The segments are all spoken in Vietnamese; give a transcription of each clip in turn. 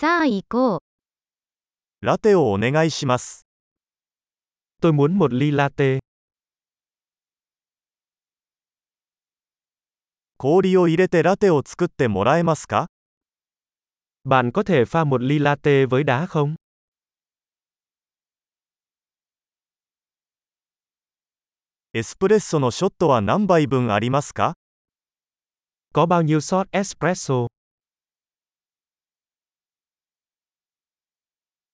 さあ行こう。ラテをお願いします。Tôi muốn một ly latte. 氷を入れてラテを作ってもらえますか Bạn có thể pha một ly latte với đá không? エスプレッソのショットは何杯分ありますか Có bao nhiêu shot espresso?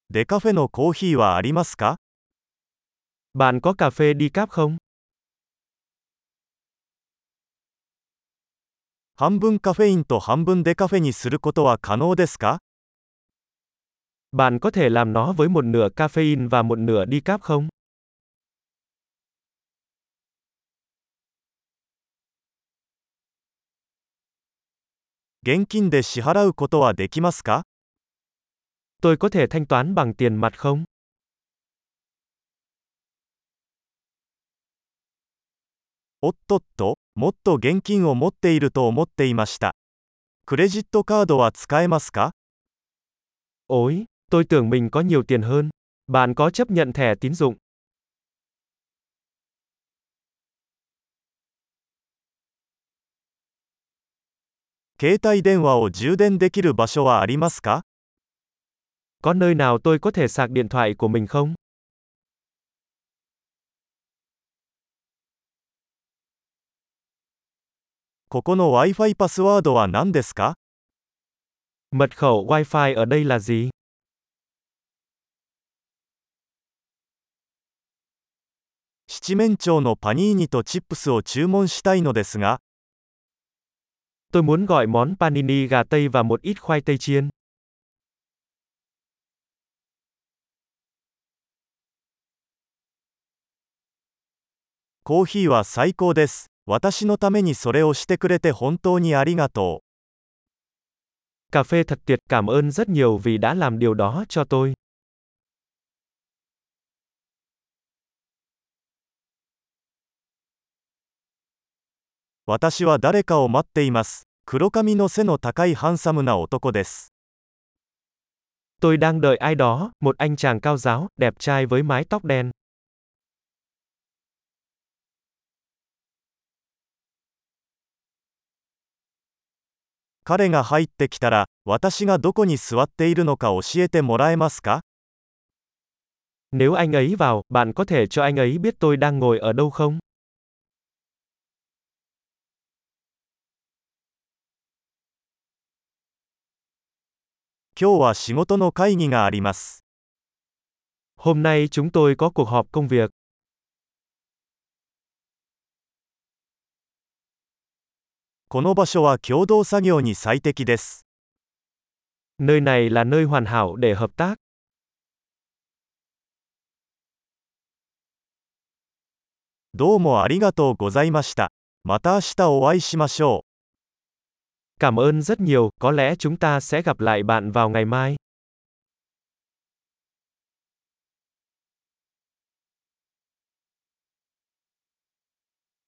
デカフェのコーヒーはありますか Bạn có cà phê decaf không? 半分カフェインと半分デカフェにすることは可能ですか Bạn có thể làm nó với một nửa caffeine và một nửa decaf không? 現金で支払うことはできますか Tôi có thể thanh toán bằng tiền mặt không? おっとっと、もっと現金を持っていると思っていました。クレジットカードは使えますか Ôi, tôi tưởng mình có nhiều tiền hơn. Bạn có chấp nhận thẻ tín dụng? 携帯電話を充電できる場所はありますか Có nơi nào tôi có thể sạc điện thoại của mình không? ここの Wi-Fi パスワードは何ですか Mật khẩu Wi-Fi ở đây là gì? 七面鳥のパニーニとチップスを注文したいのですが、 Tôi muốn gọi món panini gà tây và một ít khoai tây chiên. コーヒーは最高です。私のためにそれをしてくれて本当にありがとう。 Cà phê thật tuyệt, cảm ơn rất nhiều vì đã làm điều đó cho tôi. 私は誰かを待っています。黒髪の背の高いハンサムな男です。 Tôi đang đợi ai đó, một anh chàng cao giáo, đẹp trai với mái tóc đen. 彼が入ってきたら、私がどこに座っているのか教えてもらえますか Nếu anh ấy vào, bạn có thể cho anh ấy biết tôi đang ngồi ở đâu không? 今日は仕事の会議があります。 Hôm nay chúng tôi có cuộc họp công việc. この場所は共同作業に最適です。Nơi này là nơi hoàn hảo để hợp tác. どうもありがとうございました。また明日お会いしましょう。Cảm ơn rất nhiều, có lẽ chúng ta sẽ gặp lại bạn vào ngày mai.